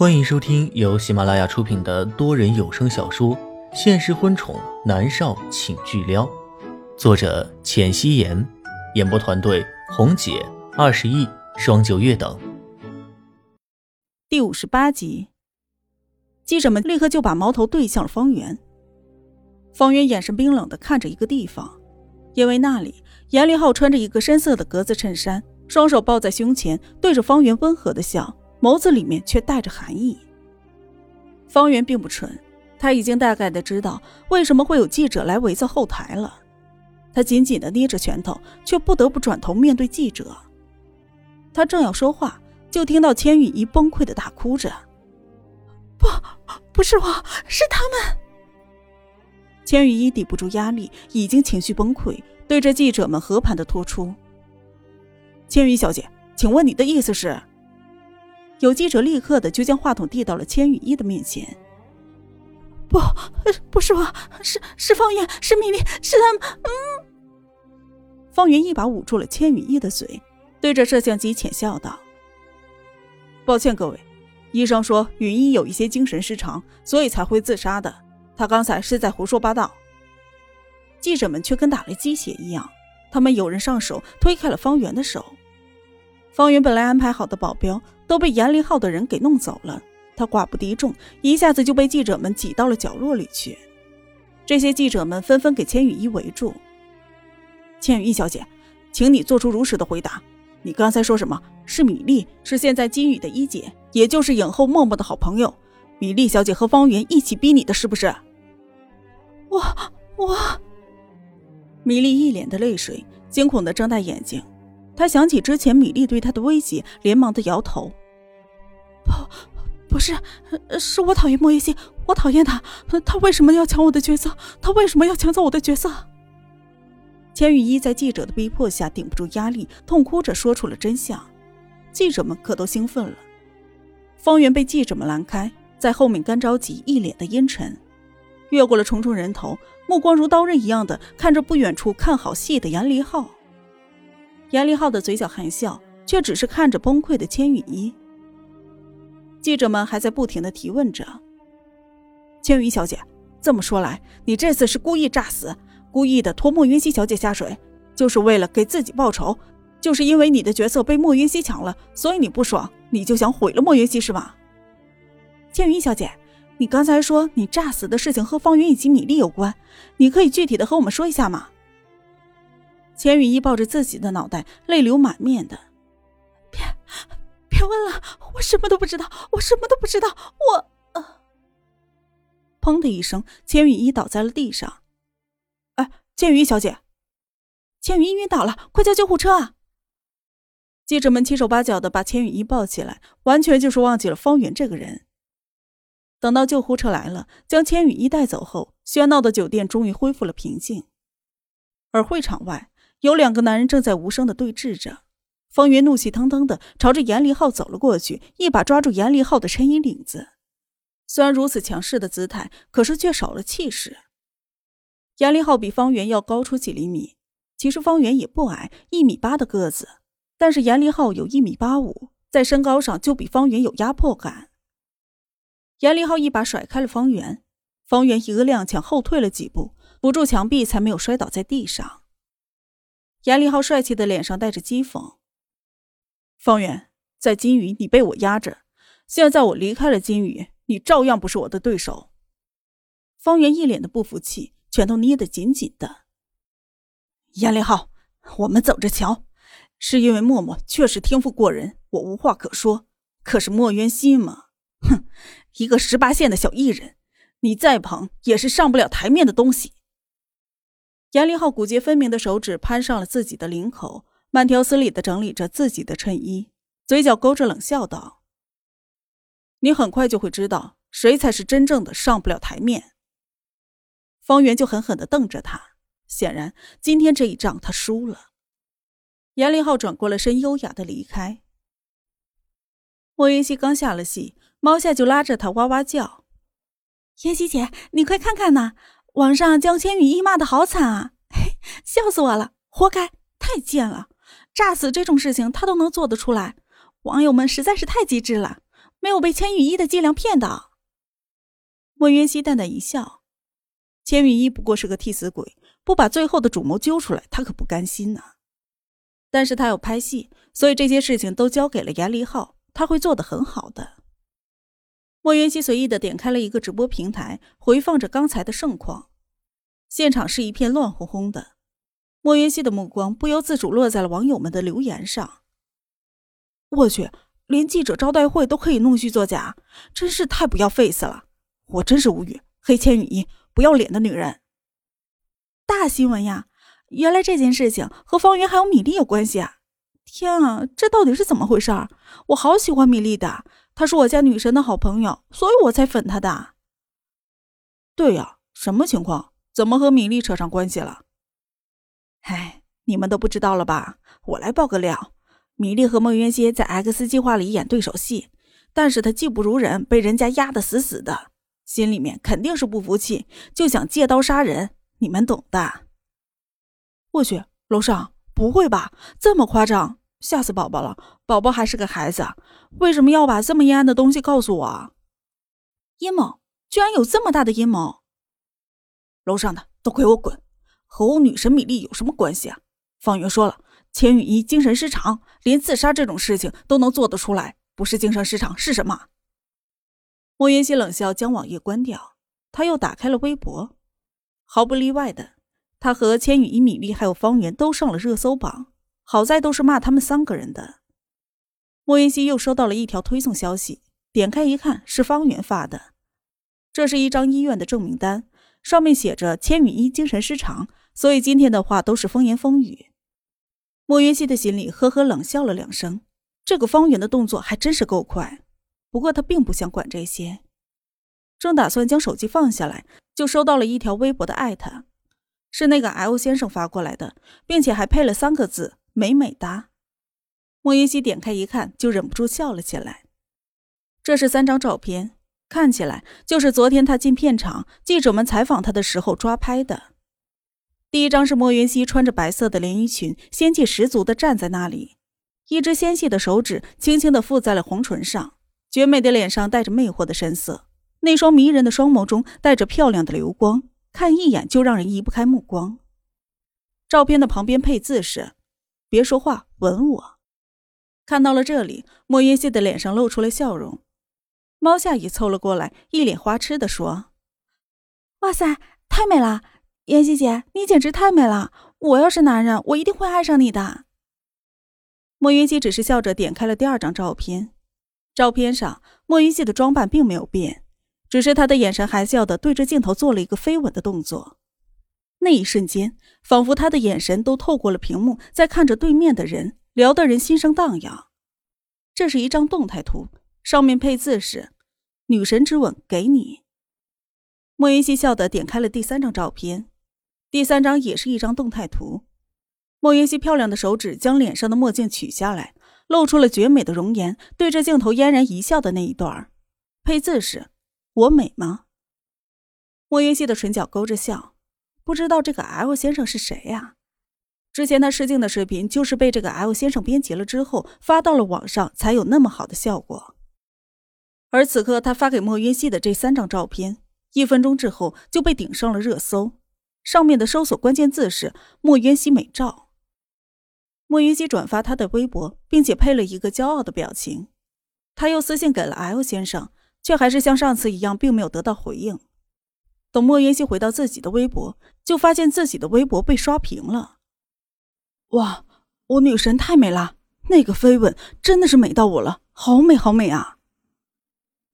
欢迎收听由喜马拉雅出品的多人有声小说《现实婚宠男少请巨撩》，作者：浅汐颜，演播团队：红姐、二十亿、双九月等。第五十八集，记者们立刻就把矛头对向了方圆。方圆眼神冰冷的看着一个地方，因为那里严立浩穿着一个深色的格子衬衫，双手抱在胸前，对着方圆温和的笑。眸子里面却带着寒意。方圆并不蠢，他已经大概的知道为什么会有记者来围在后台了。他紧紧的捏着拳头，却不得不转头面对记者。他正要说话，就听到千羽衣崩溃的大哭着：“不，不是我，是他们。”千羽衣抵不住压力，已经情绪崩溃，对着记者们和盘的托出：“千羽小姐，请问你的意思是？”有记者立刻的就将话筒递到了千羽衣的面前。不，不是我，是是方圆，是米粒，是他们。嗯。方圆一把捂住了千羽衣的嘴，对着摄像机浅笑道：“抱歉各位，医生说羽衣有一些精神失常，所以才会自杀的。他刚才是在胡说八道。”记者们却跟打了鸡血一样，他们有人上手推开了方圆的手。方圆本来安排好的保镖都被严立浩的人给弄走了，他寡不敌众，一下子就被记者们挤到了角落里去。这些记者们纷纷给千羽衣围住。千羽衣小姐，请你做出如实的回答。你刚才说什么？是米粒，是现在金宇的一姐，也就是影后默默的好朋友。米粒小姐和方圆一起逼你的，是不是？我我。米粒一脸的泪水，惊恐的睁大眼睛。他想起之前米粒对他的威胁，连忙的摇头：“不，不是，是我讨厌莫言熙，我讨厌他。他为什么要抢我的角色？他为什么要抢走我的角色？”千羽衣在记者的逼迫下顶不住压力，痛哭着说出了真相。记者们可都兴奋了。方圆被记者们拦开，在后面干着急，一脸的阴沉，越过了重重人头，目光如刀刃一样的看着不远处看好戏的严离浩。严立浩的嘴角含笑，却只是看着崩溃的千羽衣。记者们还在不停的提问着：“千羽小姐，这么说来，你这次是故意诈死，故意的拖莫云溪小姐下水，就是为了给自己报仇？就是因为你的角色被莫云溪抢了，所以你不爽，你就想毁了莫云溪是吗？”千羽小姐，你刚才说你诈死的事情和方云以及米粒有关，你可以具体的和我们说一下吗？钱雨衣抱着自己的脑袋，泪流满面的。别，别问了，我什么都不知道，我什么都不知道，我……呃砰的一声，钱雨衣倒在了地上。哎，钱雨衣小姐，钱雨衣晕倒了，快叫救护车啊！记者们七手八脚的把钱雨衣抱起来，完全就是忘记了方圆这个人。等到救护车来了，将钱雨衣带走后，喧闹的酒店终于恢复了平静，而会场外。有两个男人正在无声的对峙着，方圆怒气腾腾的朝着严立浩走了过去，一把抓住严立浩的衬衣领子。虽然如此强势的姿态，可是却少了气势。严立浩比方圆要高出几厘米，其实方圆也不矮，一米八的个子，但是严立浩有一米八五，在身高上就比方圆有压迫感。严立浩一把甩开了方圆，方圆一个踉跄后退了几步，扶住墙壁才没有摔倒在地上。严立浩帅气的脸上带着讥讽：“方圆，在金宇，你被我压着；现在我离开了金宇，你照样不是我的对手。”方圆一脸的不服气，拳头捏得紧紧的。严立浩，我们走着瞧。是因为默默确实天赋过人，我无话可说。可是莫渊熙嘛，哼，一个十八线的小艺人，你再捧也是上不了台面的东西。严立浩骨节分明的手指攀上了自己的领口，慢条斯理的整理着自己的衬衣，嘴角勾着冷笑道：“你很快就会知道谁才是真正的上不了台面。”方圆就狠狠的瞪着他，显然今天这一仗他输了。严立浩转过了身，优雅的离开。莫云熙刚下了戏，猫夏就拉着他哇哇叫：“妍希姐，你快看看呐！”网上将千羽衣骂的好惨啊！嘿，笑死我了，活该，太贱了！诈死这种事情他都能做得出来，网友们实在是太机智了。没有被千羽衣的伎俩骗到。莫渊熙淡淡一笑：“千羽衣不过是个替死鬼，不把最后的主谋揪出来，他可不甘心呐。但是他有拍戏，所以这些事情都交给了严离浩，他会做得很好的。”莫渊熙随意的点开了一个直播平台，回放着刚才的盛况。现场是一片乱哄哄的，莫渊熙的目光不由自主落在了网友们的留言上。我去，连记者招待会都可以弄虚作假，真是太不要 face 了！我真是无语，黑千羽衣，不要脸的女人！大新闻呀！原来这件事情和方圆还有米粒有关系啊！天啊，这到底是怎么回事？我好喜欢米粒的，她是我家女神的好朋友，所以我才粉她的。对呀，什么情况？怎么和米粒扯上关系了？哎，你们都不知道了吧？我来爆个料：米粒和孟渊熙在 X 计划里演对手戏，但是他技不如人，被人家压得死死的。心里面肯定是不服气，就想借刀杀人，你们懂的。我去，楼上不会吧？这么夸张，吓死宝宝了！宝宝还是个孩子，为什么要把这么阴暗的东西告诉我？阴谋，居然有这么大的阴谋！楼上的都给我滚！和我女神米粒有什么关系啊？方圆说了，千羽衣精神失常，连自杀这种事情都能做得出来，不是精神失常是什么？莫云熙冷笑，将网页关掉。他又打开了微博，毫不例外的，他和千羽衣、米粒还有方圆都上了热搜榜。好在都是骂他们三个人的。莫云熙又收到了一条推送消息，点开一看，是方圆发的。这是一张医院的证明单，上面写着千羽衣精神失常，所以今天的话都是风言风语。莫云熙的心里呵呵冷笑了两声，这个方圆的动作还真是够快。不过他并不想管这些，正打算将手机放下来，就收到了一条微博的艾特，是那个 L 先生发过来的，并且还配了三个字“美美哒”。莫云熙点开一看，就忍不住笑了起来。这是三张照片，看起来就是昨天他进片场，记者们采访他的时候抓拍的。第一张是莫云熙穿着白色的连衣裙，仙气十足的站在那里，一只纤细的手指轻轻的附在了红唇上。绝美的脸上带着魅惑的神色，那双迷人的双眸中带着漂亮的流光，看一眼就让人移不开目光。照片的旁边配字是：“别说话，吻我。”看到了这里，莫云熙的脸上露出了笑容。猫夏也凑了过来，一脸花痴的说：“哇塞，太美了，妍希姐，你简直太美了！我要是男人，我一定会爱上你的。”莫云熙只是笑着点开了第二张照片。照片上，莫云熙的装扮并没有变，只是他的眼神含笑的对着镜头做了一个飞吻的动作。那一瞬间，仿佛他的眼神都透过了屏幕，在看着对面的人，聊得人心生荡漾。这是一张动态图，上面配字是“女神之吻给你”。莫云熙笑的点开了第三张照片，第三张也是一张动态图。莫云熙漂亮的手指将脸上的墨镜取下来。露出了绝美的容颜，对着镜头嫣然一笑的那一段配字是“我美吗？”莫云熙的唇角勾着笑，不知道这个 L 先生是谁呀？之前他试镜的视频就是被这个 L 先生编辑了之后发到了网上，才有那么好的效果。而此刻他发给莫云熙的这三张照片，一分钟之后就被顶上了热搜，上面的搜索关键字是“莫云熙美照”。莫云熙转发他的微博，并且配了一个骄傲的表情。他又私信给了 L 先生，却还是像上次一样，并没有得到回应。等莫云熙回到自己的微博，就发现自己的微博被刷屏了。哇，我女神太美了，那个飞吻真的是美到我了，好美好美啊！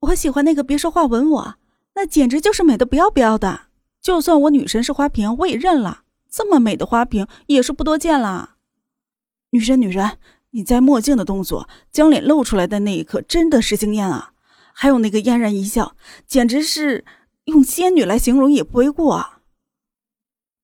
我喜欢那个别说话吻我，那简直就是美的不要不要的。就算我女神是花瓶，我也认了。这么美的花瓶也是不多见了。女神，女神，你摘墨镜的动作，将脸露出来的那一刻，真的是惊艳啊！还有那个嫣然一笑，简直是用仙女来形容也不为过啊！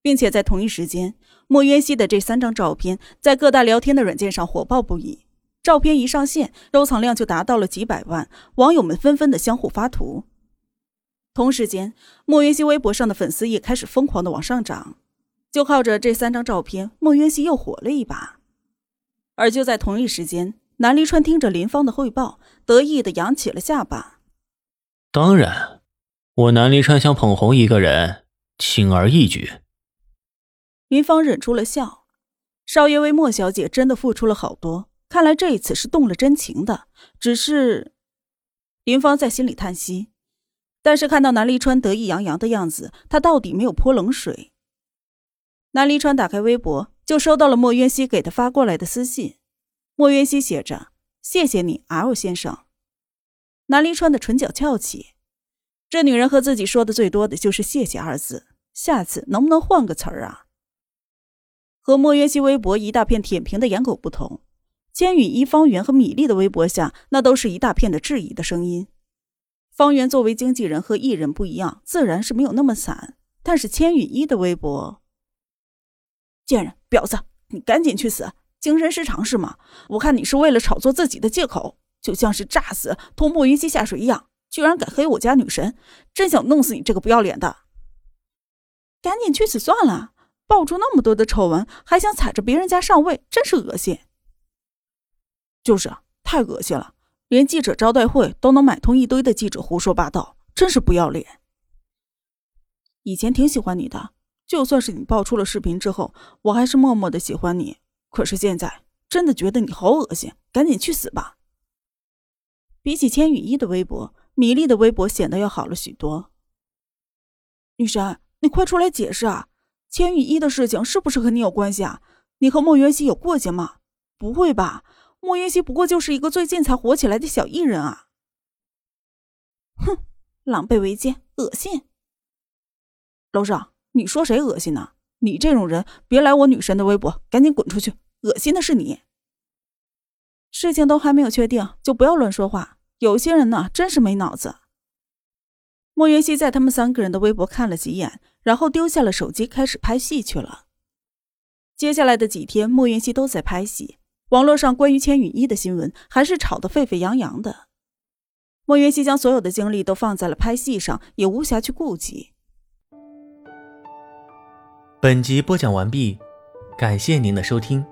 并且在同一时间，莫渊熙的这三张照片在各大聊天的软件上火爆不已，照片一上线，收藏量就达到了几百万，网友们纷纷的相互发图。同时间，莫渊熙微博上的粉丝也开始疯狂的往上涨，就靠着这三张照片，莫渊熙又火了一把。而就在同一时间，南离川听着林芳的汇报，得意的扬起了下巴。当然，我南离川想捧红一个人，轻而易举。林芳忍住了笑。少爷为莫小姐真的付出了好多，看来这一次是动了真情的。只是，林芳在心里叹息。但是看到南离川得意洋洋的样子，他到底没有泼冷水。南离川打开微博，就收到了莫渊熙给他发过来的私信。莫渊熙写着：“谢谢你，L 先生。”南离川的唇角翘起，这女人和自己说的最多的就是“谢谢”二字。下次能不能换个词儿啊？和莫渊熙微博一大片舔屏的颜狗不同，千羽一、方圆和米粒的微博下，那都是一大片的质疑的声音。方圆作为经纪人和艺人不一样，自然是没有那么惨。但是千羽一的微博，贱人婊子，你赶紧去死！精神失常是吗？我看你是为了炒作自己的借口，就像是炸死拖莫云熙下水一样，居然敢黑我家女神，真想弄死你这个不要脸的！赶紧去死算了。爆出那么多的丑闻，还想踩着别人家上位，真是恶心。就是太恶心了，连记者招待会都能买通一堆的记者胡说八道，真是不要脸。以前挺喜欢你的，就算是你爆出了视频之后，我还是默默的喜欢你。可是现在真的觉得你好恶心，赶紧去死吧。比起千羽一的微博，米粒的微博显得要好了许多。女神，你快出来解释啊！千羽一的事情是不是和你有关系啊？你和莫云熙有过节吗？不会吧，莫云熙不过就是一个最近才火起来的小艺人啊！哼，狼狈为奸，恶心！楼上，你说谁恶心呢？你这种人，别来我女神的微博，赶紧滚出去！恶心的是你。事情都还没有确定，就不要乱说话。有些人呢，真是没脑子。莫云熙在他们三个人的微博看了几眼。然后丢下了手机，开始拍戏去了。接下来的几天，莫云熙都在拍戏。网络上关于千羽一的新闻还是吵得沸沸扬扬的。莫云熙将所有的精力都放在了拍戏上，也无暇去顾及。本集播讲完毕，感谢您的收听。